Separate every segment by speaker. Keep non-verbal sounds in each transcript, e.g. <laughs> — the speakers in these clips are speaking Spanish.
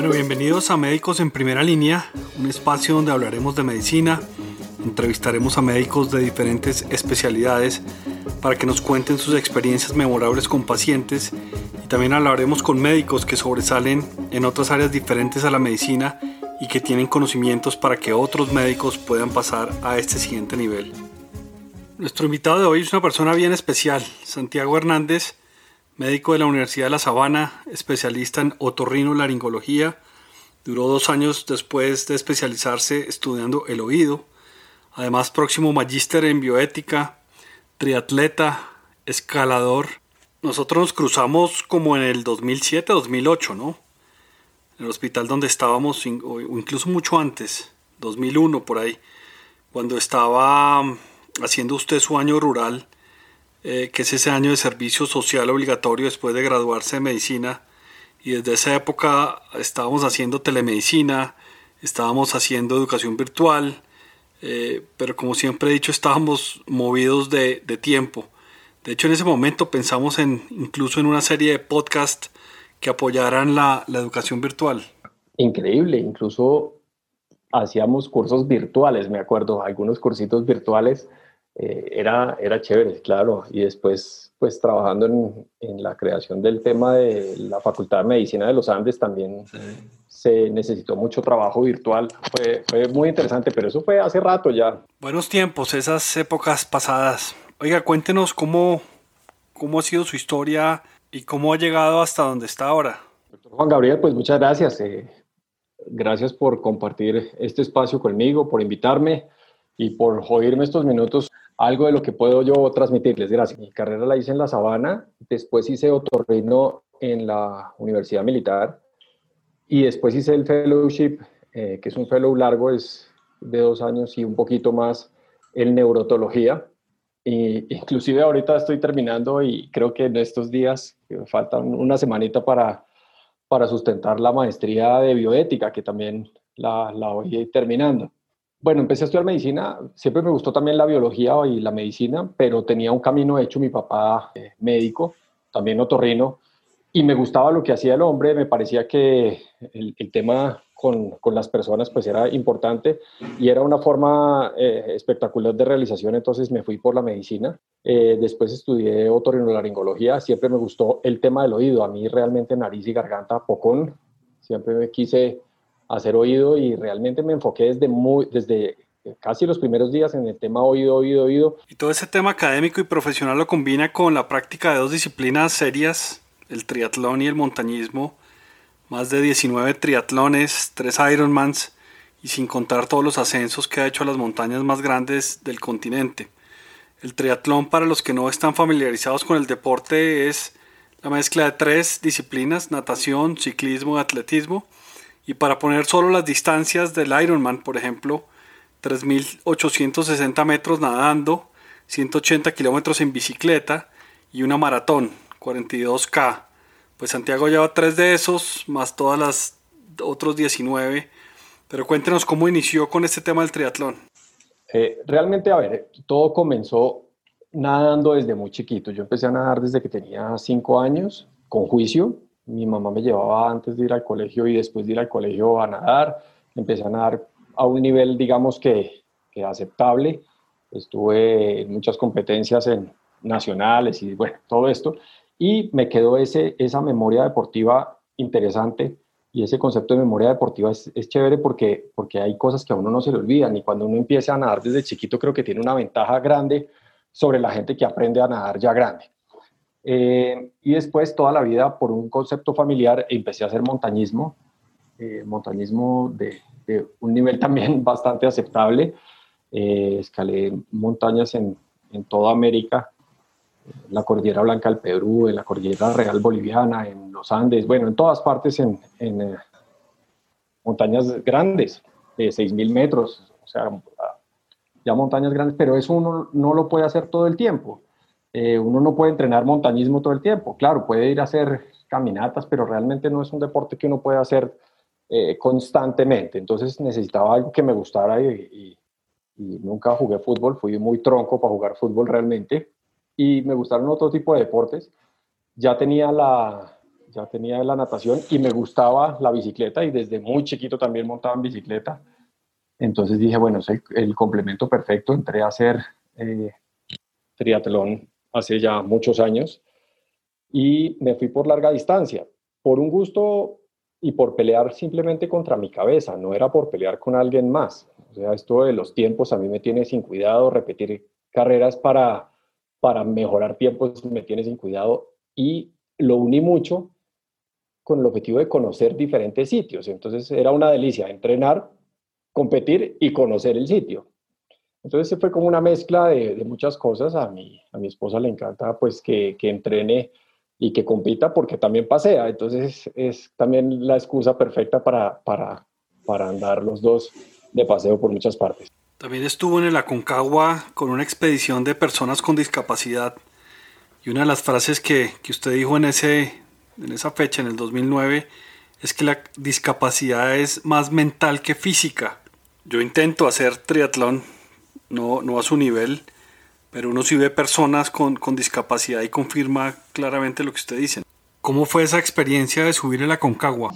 Speaker 1: Bueno, bienvenidos a Médicos en Primera Línea, un espacio donde hablaremos de medicina, entrevistaremos a médicos de diferentes especialidades para que nos cuenten sus experiencias memorables con pacientes y también hablaremos con médicos que sobresalen en otras áreas diferentes a la medicina y que tienen conocimientos para que otros médicos puedan pasar a este siguiente nivel. Nuestro invitado de hoy es una persona bien especial, Santiago Hernández, médico de la Universidad de La Sabana, especialista en otorrinolaringología. Duró dos años después de especializarse estudiando el oído. Además, próximo magíster en bioética, triatleta, escalador. Nosotros nos cruzamos como en el 2007-2008, ¿no? En el hospital donde estábamos, o incluso mucho antes, 2001 por ahí, cuando estaba haciendo usted su año rural eh, que es ese año de servicio social obligatorio después de graduarse de medicina. Y desde esa época estábamos haciendo telemedicina, estábamos haciendo educación virtual, eh, pero como siempre he dicho, estábamos movidos de, de, tiempo. De hecho, en ese momento pensamos en incluso en una serie de podcasts que apoyaran la, la educación virtual.
Speaker 2: Increíble, incluso hacíamos cursos virtuales, me acuerdo, algunos cursitos virtuales eh, era, era chévere, claro. Y después, pues trabajando en, en, la creación del tema de la Facultad de Medicina de los Andes, también se necesitó mucho trabajo virtual. Fue, fue muy interesante, pero eso fue hace rato ya.
Speaker 1: Buenos tiempos, esas épocas pasadas. Oiga, cuéntenos cómo, cómo ha sido su historia y cómo ha llegado hasta donde está ahora.
Speaker 2: Doctor Juan Gabriel, pues muchas gracias. Eh, gracias por compartir este espacio conmigo, por invitarme y por oírme estos minutos algo de lo que puedo yo transmitirles. Gracias. Mi carrera la hice en La Sabana, después hice otorrino en la Universidad Militar y después hice el fellowship, eh, que es un fellow largo, es de dos años y un poquito más en neurotología. Y <laughs> inclusive ahorita estoy terminando y creo que en estos días faltan una semanita para, para sustentar la maestría de bioética, que también la, la voy terminando. Bueno, empecé a estudiar medicina, siempre me gustó también la biología y la medicina, pero tenía un camino hecho, mi papá eh, médico, también otorrino, y me gustaba lo que hacía el hombre, me parecía que el, tema con, con, las personas pues era importante y era una forma eh, espectacular de realización, entonces me fui por la medicina. Eh, después estudié otorrinolaringología, siempre me gustó el tema del oído, a mí realmente nariz y garganta, pocón, siempre me quise hacer oído y realmente me enfoqué desde, muy, desde casi los primeros días en el tema oído, oído, oído.
Speaker 1: Y todo ese tema académico y profesional lo combina con la práctica de dos disciplinas serias, el triatlón y el montañismo. Más de 19 triatlones, 3 Ironmans y sin contar todos los ascensos que ha hecho a las montañas más grandes del continente. El triatlón, para los que no están familiarizados con el deporte, es la mezcla de tres disciplinas, natación, ciclismo y atletismo y para poner solo las distancias del Ironman, por ejemplo, 3.860 metros nadando, 180 kilómetros en bicicleta y una maratón, 42K. Pues Santiago lleva tres de esos, más todas las otros 19. Pero cuéntenos cómo inició con este tema del triatlón.
Speaker 2: Eh, realmente, a ver, todo comenzó nadando desde muy chiquito. Yo empecé a nadar desde que tenía 5 años, con juicio. Mi mamá me llevaba antes de ir al colegio y después de ir al colegio a nadar. Empecé a nadar a un nivel, digamos que, que aceptable. Estuve en muchas competencias en nacionales y bueno, todo esto. Y me quedó ese, esa memoria deportiva interesante y ese concepto de memoria deportiva es, es, chévere porque, porque hay cosas que a uno no se le olvidan y cuando uno empieza a nadar desde chiquito creo que tiene una ventaja grande sobre la gente que aprende a nadar ya grande. Eh, y después toda la vida por un concepto familiar empecé a hacer montañismo, eh, montañismo de, un nivel <laughs> también bastante aceptable. Eh, escalé montañas en, en, toda América, en la Cordillera Blanca del Perú, en la Cordillera Real Boliviana, en los Andes, bueno, en todas partes en, en montañas grandes, de 6.000 metros, o sea, ya montañas grandes, pero eso uno no lo puede hacer todo el tiempo. Eh, uno no puede entrenar montañismo todo el tiempo. Claro, puede ir a hacer caminatas, pero realmente no es un deporte que uno pueda hacer eh, constantemente. Entonces necesitaba algo que me gustara y, nunca jugué fútbol. Fui muy tronco para jugar fútbol realmente. Y me gustaron otro tipo de deportes. Ya tenía la, ya tenía la natación y me gustaba la bicicleta y desde muy chiquito también montaba en bicicleta. Entonces dije, bueno, es el, complemento perfecto. Entré a hacer eh, triatlón hace ya muchos años y me fui por larga distancia, por un gusto y por pelear simplemente contra mi cabeza, no era por pelear con alguien más. O sea, esto de los tiempos a mí me tiene sin cuidado, repetir carreras para, para mejorar tiempos me tiene sin cuidado y lo uní mucho con el objetivo de conocer diferentes sitios. Entonces era una delicia entrenar, competir y conocer el sitio. Entonces fue como una mezcla de, muchas cosas. A mi, a mi esposa le encanta pues que, que entrene y que compita porque también pasea. Entonces es también la excusa perfecta para, para, para andar los dos de paseo por muchas partes.
Speaker 1: También estuvo en el Aconcagua con una expedición de personas con discapacidad. Y una de las frases que, que usted dijo en, ese, en esa fecha, en el 2009, es que la discapacidad es más mental que física. Yo intento hacer triatlón, no, no a su nivel, pero uno sí ve personas con, con discapacidad y confirma claramente lo que usted dice. ¿Cómo fue esa experiencia de subir el Aconcagua?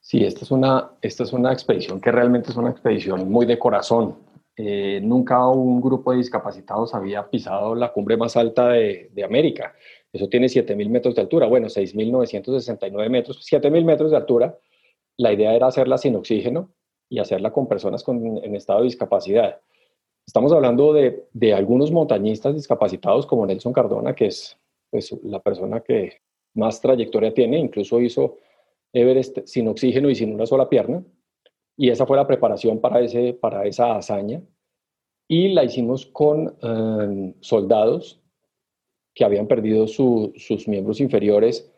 Speaker 2: Sí, esta es una, esta es una expedición que realmente es una expedición muy de corazón. Eh, nunca un grupo de discapacitados había pisado la cumbre más alta de, de América. Eso tiene 7.000 metros de altura, bueno, 6.969 metros, 7.000 metros de altura. La idea era hacerla sin oxígeno y hacerla con personas con, en estado de discapacidad. Estamos hablando de, de, algunos montañistas discapacitados como Nelson Cardona, que es pues, la persona que más trayectoria tiene, incluso hizo Everest sin oxígeno y sin una sola pierna. Y esa fue la preparación para, ese, para esa hazaña. Y la hicimos con em, soldados que habían perdido sus miembros inferiores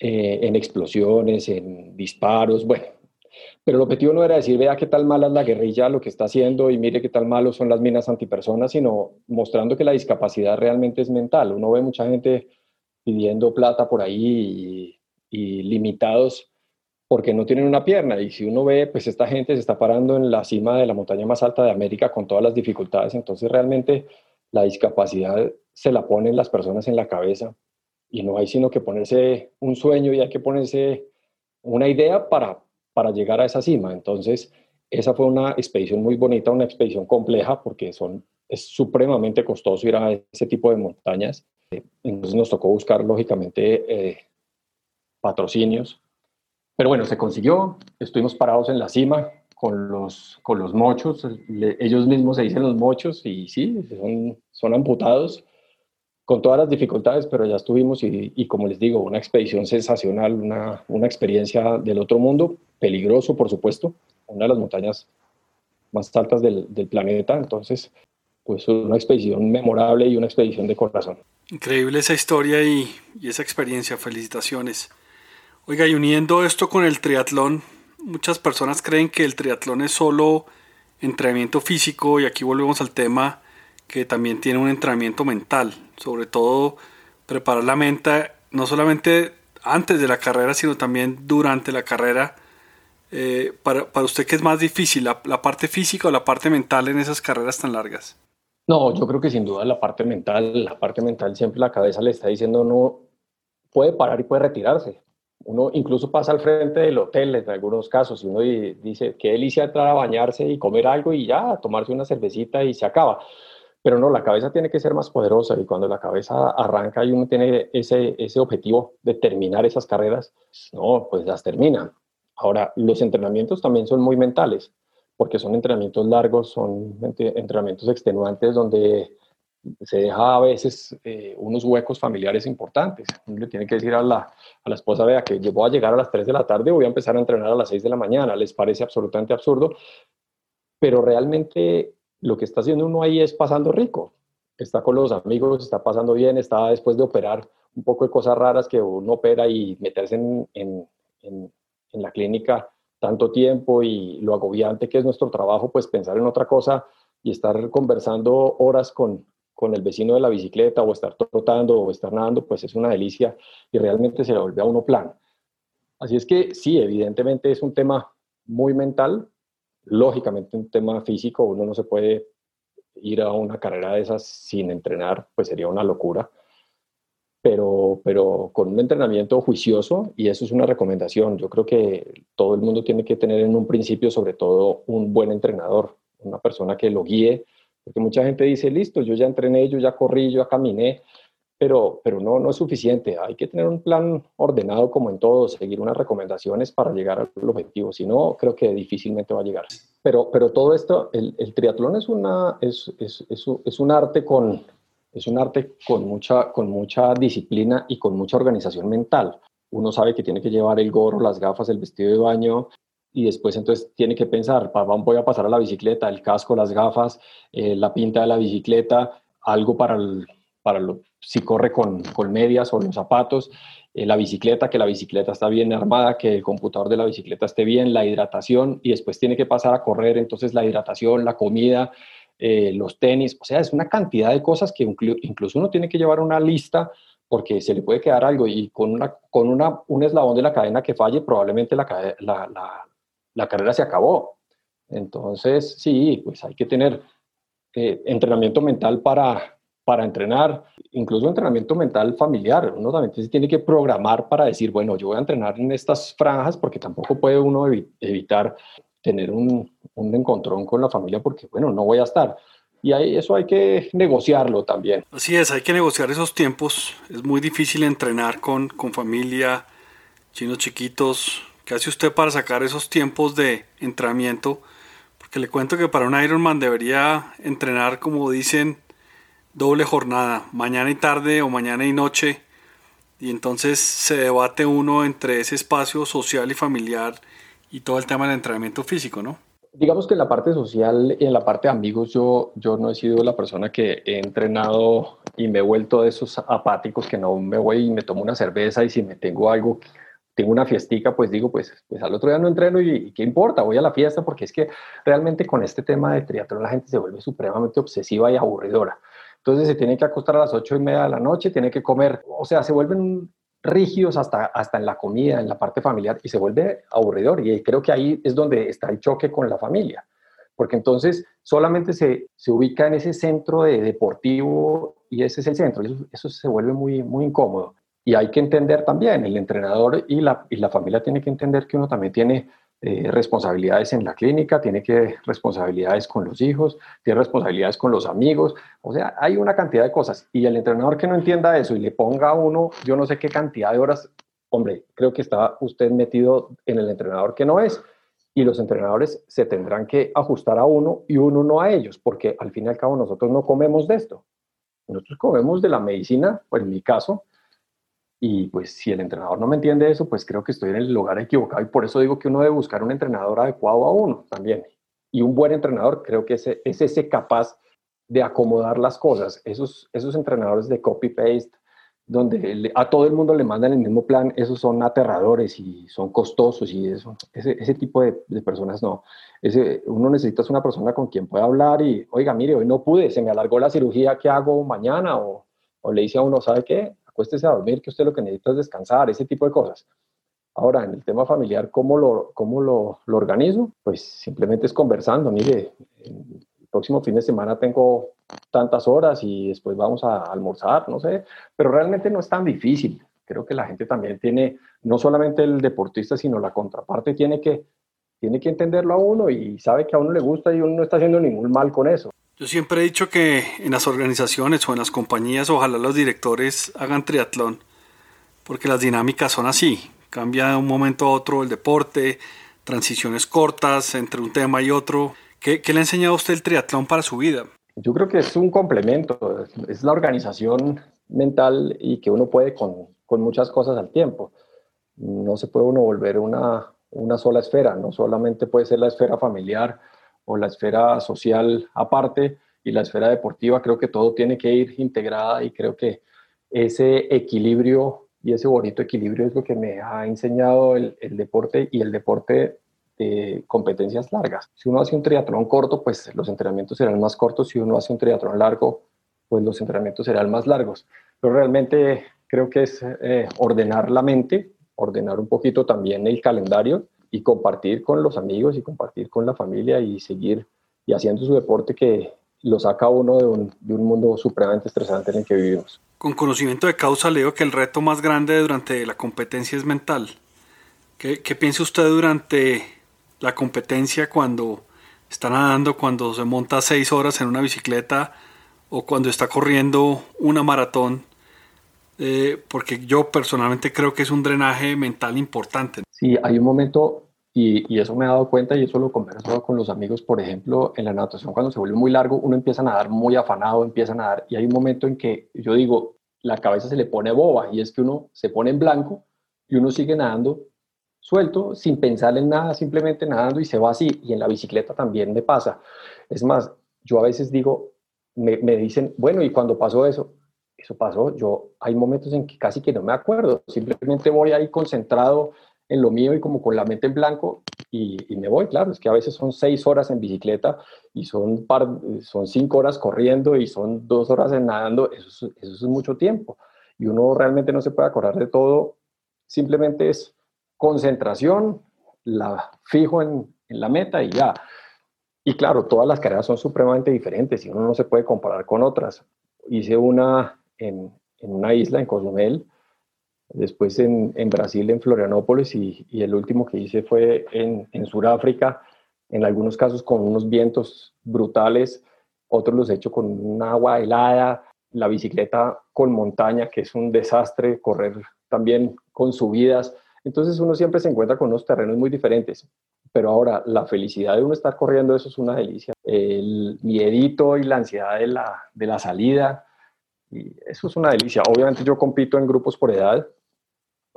Speaker 2: eh, en explosiones, en disparos, bueno, pero el objetivo no era decir, vea qué tal mala es la guerrilla, lo que está haciendo y mire qué tal malo son las minas antipersonas, sino mostrando que la discapacidad realmente es mental. Uno ve mucha gente pidiendo plata por ahí y, limitados porque no tienen una pierna. Y si uno ve, pues esta gente se está parando en la cima de la montaña más alta de América con todas las dificultades. Entonces realmente la discapacidad se la ponen las personas en la cabeza y no hay sino que ponerse un sueño y hay que ponerse una idea para para llegar a esa cima. Entonces, esa fue una expedición muy bonita, una expedición compleja porque son, es supremamente costoso ir a ese tipo de montañas. Entonces nos tocó buscar, lógicamente, eh, patrocinios. Pero bueno, se consiguió, estuvimos parados en la cima con los, con los mochos, ellos mismos se dicen los mochos y sí, son, son amputados con todas las dificultades, pero ya estuvimos y, como les digo, una expedición sensacional, una, una, experiencia del otro mundo, peligroso por supuesto, una de las montañas más altas del, del planeta, entonces pues una expedición memorable y una expedición de corazón.
Speaker 1: Increíble esa historia y, y esa experiencia, felicitaciones. Oiga, y uniendo esto con el triatlón, muchas personas creen que el triatlón es solo entrenamiento físico y aquí volvemos al tema que también tiene un entrenamiento mental, sobre todo preparar la mente no solamente antes de la carrera, sino también durante la carrera. Eh, para, para, usted, ¿qué es más difícil, la, la, parte física o la parte mental en esas carreras tan largas?
Speaker 2: No, yo creo que sin duda la parte mental, la parte mental siempre la cabeza le está diciendo no puede parar y puede retirarse. Uno incluso pasa al frente del hotel en algunos casos y uno dice, qué delicia entrar a bañarse y comer algo y ya, tomarse una cervecita y se acaba. Pero no, la cabeza tiene que ser más poderosa y cuando la cabeza arranca y uno tiene ese, ese objetivo de terminar esas carreras, no, pues las termina. Ahora, los entrenamientos también son muy mentales, porque son entrenamientos largos, son entrenamientos extenuantes donde se deja a veces eh, unos huecos familiares importantes. Uno le tiene que decir a la, a la esposa, vea, que yo voy a llegar a las 3 de la tarde, voy a empezar a entrenar a las 6 de la mañana. Les parece absolutamente absurdo, pero realmente lo que está haciendo uno ahí es pasando rico. Está con los amigos, está pasando bien, está después de operar un poco de cosas raras que uno opera y meterse en, en, en, la clínica tanto tiempo y lo agobiante que es nuestro trabajo, pues pensar en otra cosa y estar conversando horas con, con el vecino de la bicicleta o estar trotando o estar nadando, pues es una delicia y realmente se le vuelve a uno plan. Así es que sí, evidentemente es un tema muy mental, lógicamente un tema físico, uno no se puede ir a una carrera de esas sin entrenar, pues sería una locura. pero, pero con un entrenamiento juicioso y eso es una recomendación. Yo creo que todo el mundo tiene que tener en un principio sobre todo un buen entrenador, una persona que lo guíe, porque mucha gente dice, listo, yo ya entrené, yo ya corrí, yo ya caminé, pero, pero no, no es suficiente. Hay que tener un plan ordenado como en todo, seguir unas recomendaciones para llegar al objetivo. Si no, creo que difícilmente va a llegar. Pero, pero todo esto, el, triatlón es, una, es, es, es un arte con, es un arte con mucha, con mucha disciplina y con mucha organización mental. Uno sabe que tiene que llevar el gorro, las gafas, el vestido de baño y después entonces tiene que pensar, voy a pasar a la bicicleta, el casco, las gafas, eh, la pinta de la bicicleta, algo para, el, para lo, si corre con, con medias o los zapatos, eh, la bicicleta, que la bicicleta está bien armada, que el computador de la bicicleta esté bien, la hidratación y después tiene que pasar a correr, entonces la hidratación, la comida, eh, los tenis, o sea, es una cantidad de cosas que incluso uno tiene que llevar una lista porque se le puede quedar algo y con, una, con una, un eslabón de la cadena que falle, probablemente la, la, la, carrera se acabó. Entonces, sí, pues hay que tener eh, entrenamiento mental para, para entrenar, incluso entrenamiento mental familiar. Uno también se tiene que programar para decir, bueno, yo voy a entrenar en estas franjas porque tampoco puede uno evitar tener un, un encontrón con la familia porque, bueno, no voy a estar. Y ahí, eso hay que negociarlo también.
Speaker 1: Así es, hay que negociar esos tiempos. Es muy difícil entrenar con, con familia, chinos chiquitos. ¿Qué hace usted para sacar esos tiempos de entrenamiento? Porque le cuento que para un Ironman debería entrenar, como dicen, doble jornada, mañana y tarde o mañana y noche. Y entonces se debate uno entre ese espacio social y familiar y todo el tema del entrenamiento físico, ¿no?
Speaker 2: Digamos que en la parte social y en la parte de amigos yo, yo no he sido la persona que he entrenado y me he vuelto de esos apáticos que no me voy y me tomo una cerveza y si me tengo algo, tengo una fiestica, pues digo, pues, pues al otro día no entreno y, qué importa, voy a la fiesta porque es que realmente con este tema de triatlón la gente se vuelve supremamente obsesiva y aburridora. Entonces se tiene que acostar a las ocho y media de la noche, tiene que comer, o sea, se vuelven rígidos hasta, hasta en la comida, en la parte familiar, y se vuelve aburridor. Y creo que ahí es donde está el choque con la familia, porque entonces solamente se, se ubica en ese centro de deportivo y ese es el centro, eso, eso se vuelve muy, muy incómodo. Y hay que entender también, el entrenador y la, y la familia tiene que entender que uno también tiene eh, responsabilidades en la clínica, tiene que responsabilidades con los hijos, tiene responsabilidades con los amigos, o sea, hay una cantidad de cosas. Y el entrenador que no entienda eso y le ponga a uno, yo no sé qué cantidad de horas, hombre, creo que está usted metido en el entrenador que no es. Y los entrenadores se tendrán que ajustar a uno y uno no a ellos, porque al fin y al cabo nosotros no comemos de esto. Nosotros comemos de la medicina, pues en mi caso, y pues si el entrenador no me entiende eso, pues creo que estoy en el lugar equivocado y por eso digo que uno debe buscar un entrenador adecuado a uno también. Y un buen entrenador creo que es, es ese capaz de acomodar las cosas. Esos, esos entrenadores de copy-paste, donde a todo el mundo le mandan el mismo plan, esos son aterradores y son costosos y eso, ese, ese tipo de, de, personas no. Ese, uno necesita una persona con quien pueda hablar y, oiga, mire, hoy no pude, se me alargó la cirugía, ¿qué hago mañana? O, o le dice a uno, ¿sabe qué? Acuéstese a dormir, que usted lo que necesita es descansar, ese tipo de cosas. Ahora, en el tema familiar, ¿cómo lo, cómo lo, lo organizo? Pues simplemente es conversando. Mire, el próximo fin de semana tengo tantas horas y después vamos a almorzar, no sé, pero realmente no es tan difícil. Creo que la gente también tiene, no solamente el deportista, sino la contraparte tiene que, tiene que entenderlo a uno y sabe que a uno le gusta y uno no está haciendo ningún mal con eso.
Speaker 1: Yo siempre he dicho que en las organizaciones o en las compañías ojalá los directores hagan triatlón, porque las dinámicas son así, cambia de un momento a otro el deporte, transiciones cortas entre un tema y otro. ¿Qué, le ha enseñado a usted el triatlón para su vida?
Speaker 2: Yo creo que es un complemento, es la organización mental y que uno puede con, con muchas cosas al tiempo. No se puede uno volver una, una sola esfera, no solamente puede ser la esfera familiar, o la esfera social aparte y la esfera deportiva, creo que todo tiene que ir integrada y creo que ese equilibrio y ese bonito equilibrio es lo que me ha enseñado el, deporte y el deporte de competencias largas. Si uno hace un triatlón corto, pues los entrenamientos serán más cortos. Si uno hace un triatlón largo, pues los entrenamientos serán más largos. Pero realmente creo que es eh, ordenar la mente, ordenar un poquito también el calendario y compartir con los amigos y compartir con la familia y seguir y haciendo su deporte que, lo saca uno de un, de un mundo supremamente estresante en el que vivimos.
Speaker 1: Con conocimiento de causa leo que el reto más grande durante la competencia es mental. ¿Qué, qué piensa usted durante la competencia cuando está nadando, cuando se monta seis horas en una bicicleta o cuando está corriendo una maratón? Eh, porque yo personalmente creo que es un drenaje mental importante.
Speaker 2: Sí, hay un momento y, eso me he dado cuenta y eso lo converso con los amigos, por ejemplo, en la natación cuando se vuelve muy largo, uno empieza a nadar muy afanado, empieza a nadar y hay un momento en que yo digo, la cabeza se le pone boba y es que uno se pone en blanco y uno sigue nadando suelto, sin pensar en nada, simplemente nadando y se va así. Y en la bicicleta también me pasa. Es más, yo a veces digo, me, me dicen, bueno, ¿y cuando pasó eso? Eso pasó, yo hay momentos en que casi que no me acuerdo, simplemente voy ahí concentrado en lo mío y como con la mente en blanco y, me voy, claro, es que a veces son seis horas en bicicleta y son, par, son cinco horas corriendo y son dos horas en nadando, eso, eso es mucho tiempo y uno realmente no se puede acordar de todo, simplemente es concentración, la fijo en, en la meta y ya. Y claro, todas las carreras son supremamente diferentes y uno no se puede comparar con otras. Hice una en, en una isla, en Cozumel, después en, en, Brasil, en Florianópolis, y, y, el último que hice fue en, en Sudáfrica, en algunos casos con unos vientos brutales, otros los he hecho con un agua helada, la bicicleta con montaña, que es un desastre, correr también con subidas. Entonces uno siempre se encuentra con unos terrenos muy diferentes. Pero ahora, la felicidad de uno estar corriendo, eso es una delicia. El miedito y la ansiedad de la, de la salida, y eso es una delicia. Obviamente yo compito en grupos por edad,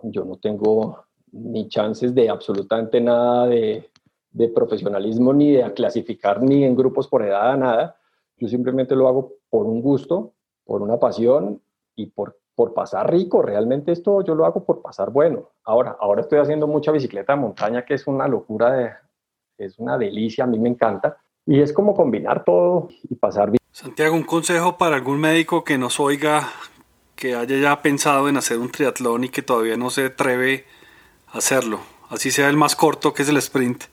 Speaker 2: yo no tengo ni chances de absolutamente nada de, profesionalismo, ni de clasificar ni en grupos por edad, nada. Yo simplemente lo hago por un gusto, por una pasión y por, por pasar rico. Realmente esto yo lo hago por pasar bueno. Ahora, ahora estoy haciendo mucha bicicleta de montaña, que es una locura, de, es una delicia, a mí me encanta. Y es como combinar todo y pasar bien.
Speaker 1: Santiago, un consejo para algún médico que nos oiga que haya ya pensado en hacer un triatlón y que todavía no se atreve a hacerlo, así sea el más corto que es el sprint,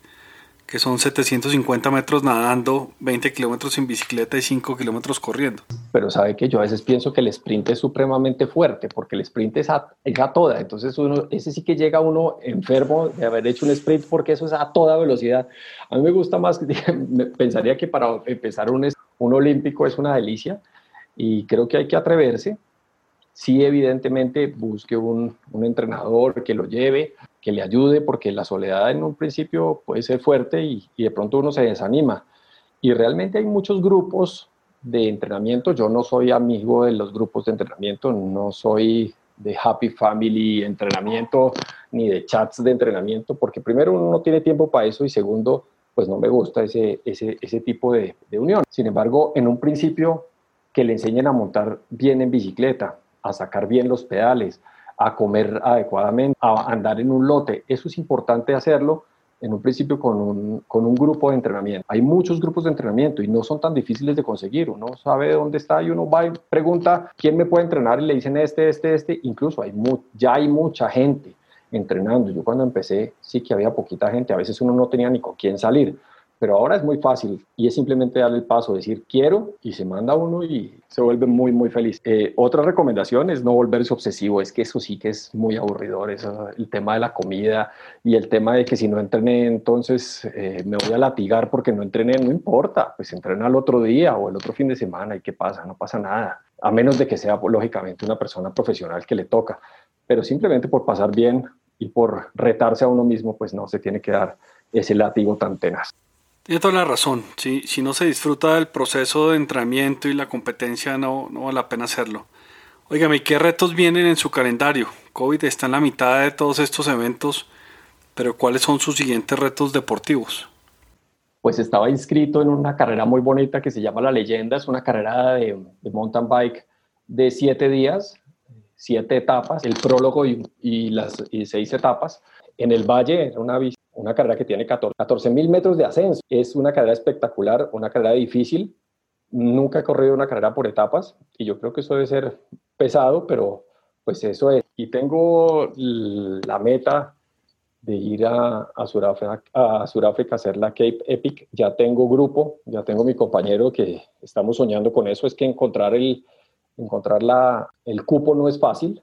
Speaker 1: que son 750 metros nadando, 20 kilómetros en bicicleta y 5 kilómetros corriendo.
Speaker 2: Pero sabe que yo a veces pienso que el sprint es supremamente fuerte, porque el sprint es a, toda, entonces uno, ese sí que llega uno enfermo de haber hecho un sprint porque eso es a toda velocidad. A mí me gusta más, <laughs> pensaría que para empezar un, un olímpico es una delicia y creo que hay que atreverse sí evidentemente busque un, entrenador que lo lleve, que le ayude, porque la soledad en un principio puede ser fuerte y, de pronto uno se desanima. Y realmente hay muchos grupos de entrenamiento. Yo no soy amigo de los grupos de entrenamiento, no soy de Happy Family entrenamiento ni de chats de entrenamiento, porque primero uno no tiene tiempo para eso y segundo, pues no me gusta ese, ese, ese tipo de, unión. Sin embargo, en un principio que le enseñen a montar bien en bicicleta, a sacar bien los pedales, a comer adecuadamente, a andar en un lote. Eso es importante hacerlo en un principio con un, con un, grupo de entrenamiento. Hay muchos grupos de entrenamiento y no son tan difíciles de conseguir. Uno sabe dónde está y uno va y pregunta quién me puede entrenar y le dicen este, este, este. Incluso hay ya hay mucha gente entrenando. Yo cuando empecé sí que había poquita gente. A veces uno no tenía ni con quién salir. Pero ahora es muy fácil y es simplemente darle el paso, decir quiero y se manda uno y se vuelve muy, muy feliz. Eh, otra recomendación es no volverse obsesivo, es que eso sí que es muy aburridor, eso, el tema de la comida y el tema de que si no entrené entonces eh, me voy a latigar porque no entrené, no importa, pues entrena el otro día o el otro fin de semana y qué pasa, no pasa nada, a menos de que sea lógicamente una persona profesional que le toca, pero simplemente por pasar bien y por retarse a uno mismo, pues no se tiene que dar ese látigo tan tenaz.
Speaker 1: Tiene toda la razón. Si, si no se disfruta del proceso de entrenamiento y la competencia, no, no vale la pena hacerlo. Óigame, ¿qué retos vienen en su calendario? COVID está en la mitad de todos estos eventos, pero ¿cuáles son sus siguientes retos deportivos?
Speaker 2: Pues estaba inscrito en una carrera muy bonita que se llama La Leyenda. Es una carrera de, mountain bike de siete días, siete etapas, el prólogo y, y las y seis etapas. En el valle, una, una carrera que tiene 14 mil metros de ascenso. Es una carrera espectacular, una carrera difícil. Nunca he corrido una carrera por etapas y yo creo que eso debe ser pesado, pero pues eso es. Y tengo la meta de ir a, a, Sudáfrica, a Sudáfrica hacer la Cape Epic. Ya tengo grupo, ya tengo mi compañero que estamos soñando con eso. Es que encontrar el, encontrar la, el cupo no es fácil.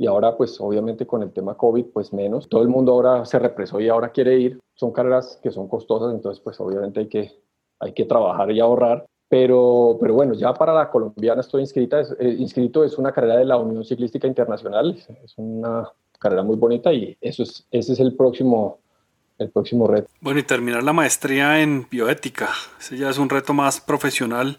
Speaker 2: Y ahora, pues obviamente con el tema COVID, pues menos. Todo el mundo ahora se represó y ahora quiere ir. Son carreras que son costosas, entonces pues obviamente hay que, hay que trabajar y ahorrar. Pero, pero bueno, ya para la colombiana estoy inscrita, es, eh, inscrito, es una carrera de la Unión Ciclística Internacional, es una carrera muy bonita y eso es, ese es el próximo, el próximo reto.
Speaker 1: Bueno, y terminar la maestría en bioética, ese ya es un reto más profesional,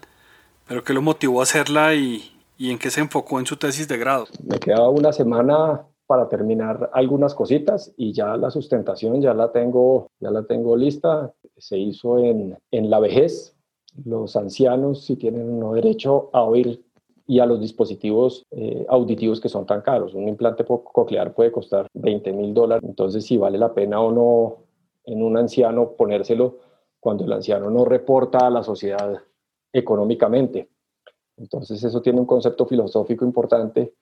Speaker 1: pero ¿qué lo motivó a hacerla y, y en qué se enfocó en su tesis de grado?
Speaker 2: Me quedaba una semana para terminar algunas cositas y ya la sustentación ya la tengo, ya la tengo lista. Se hizo en, en la vejez, los ancianos si tienen uno derecho a oír y a los dispositivos eh, auditivos que son tan caros. Un implante coclear puede costar 20 mil dólares, entonces si vale la pena o no en un anciano ponérselo cuando el anciano no reporta a la sociedad económicamente. Entonces eso tiene un concepto filosófico importante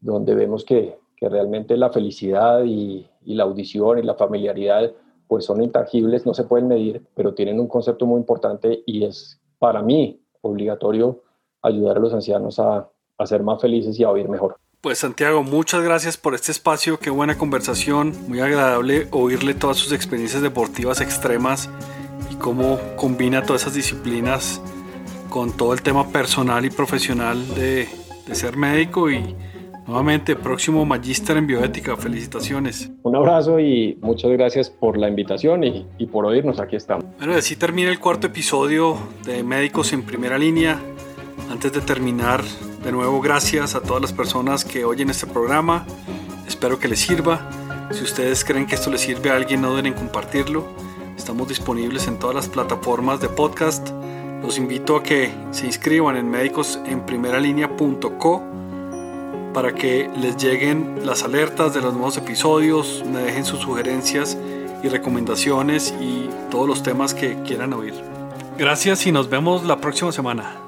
Speaker 2: donde vemos que, que realmente la felicidad y, la audición y la familiaridad pues son intangibles, no se pueden medir, pero tienen un concepto muy importante y es para mí obligatorio ayudar a los ancianos a, a ser más felices y a oír mejor.
Speaker 1: Pues Santiago, muchas gracias por este espacio, qué buena conversación, muy agradable oírle todas sus experiencias deportivas extremas y cómo combina todas esas disciplinas con todo el tema personal y profesional de, de ser médico y Nuevamente, próximo magíster en bioética. Felicitaciones.
Speaker 2: Un abrazo y muchas gracias por la invitación y, y por oírnos. Aquí estamos.
Speaker 1: Bueno, así termina el cuarto episodio de Médicos en Primera Línea. Antes de terminar, de nuevo, gracias a todas las personas que oyen este programa. Espero que les sirva. Si ustedes creen que esto les sirve a alguien, no duden en compartirlo. Estamos disponibles en todas las plataformas de podcast. Los invito a que se inscriban en médicosenprimeralínea.co para que les lleguen las alertas de los nuevos episodios, me dejen sus sugerencias y recomendaciones y todos los temas que quieran oír. Gracias y nos vemos la próxima semana.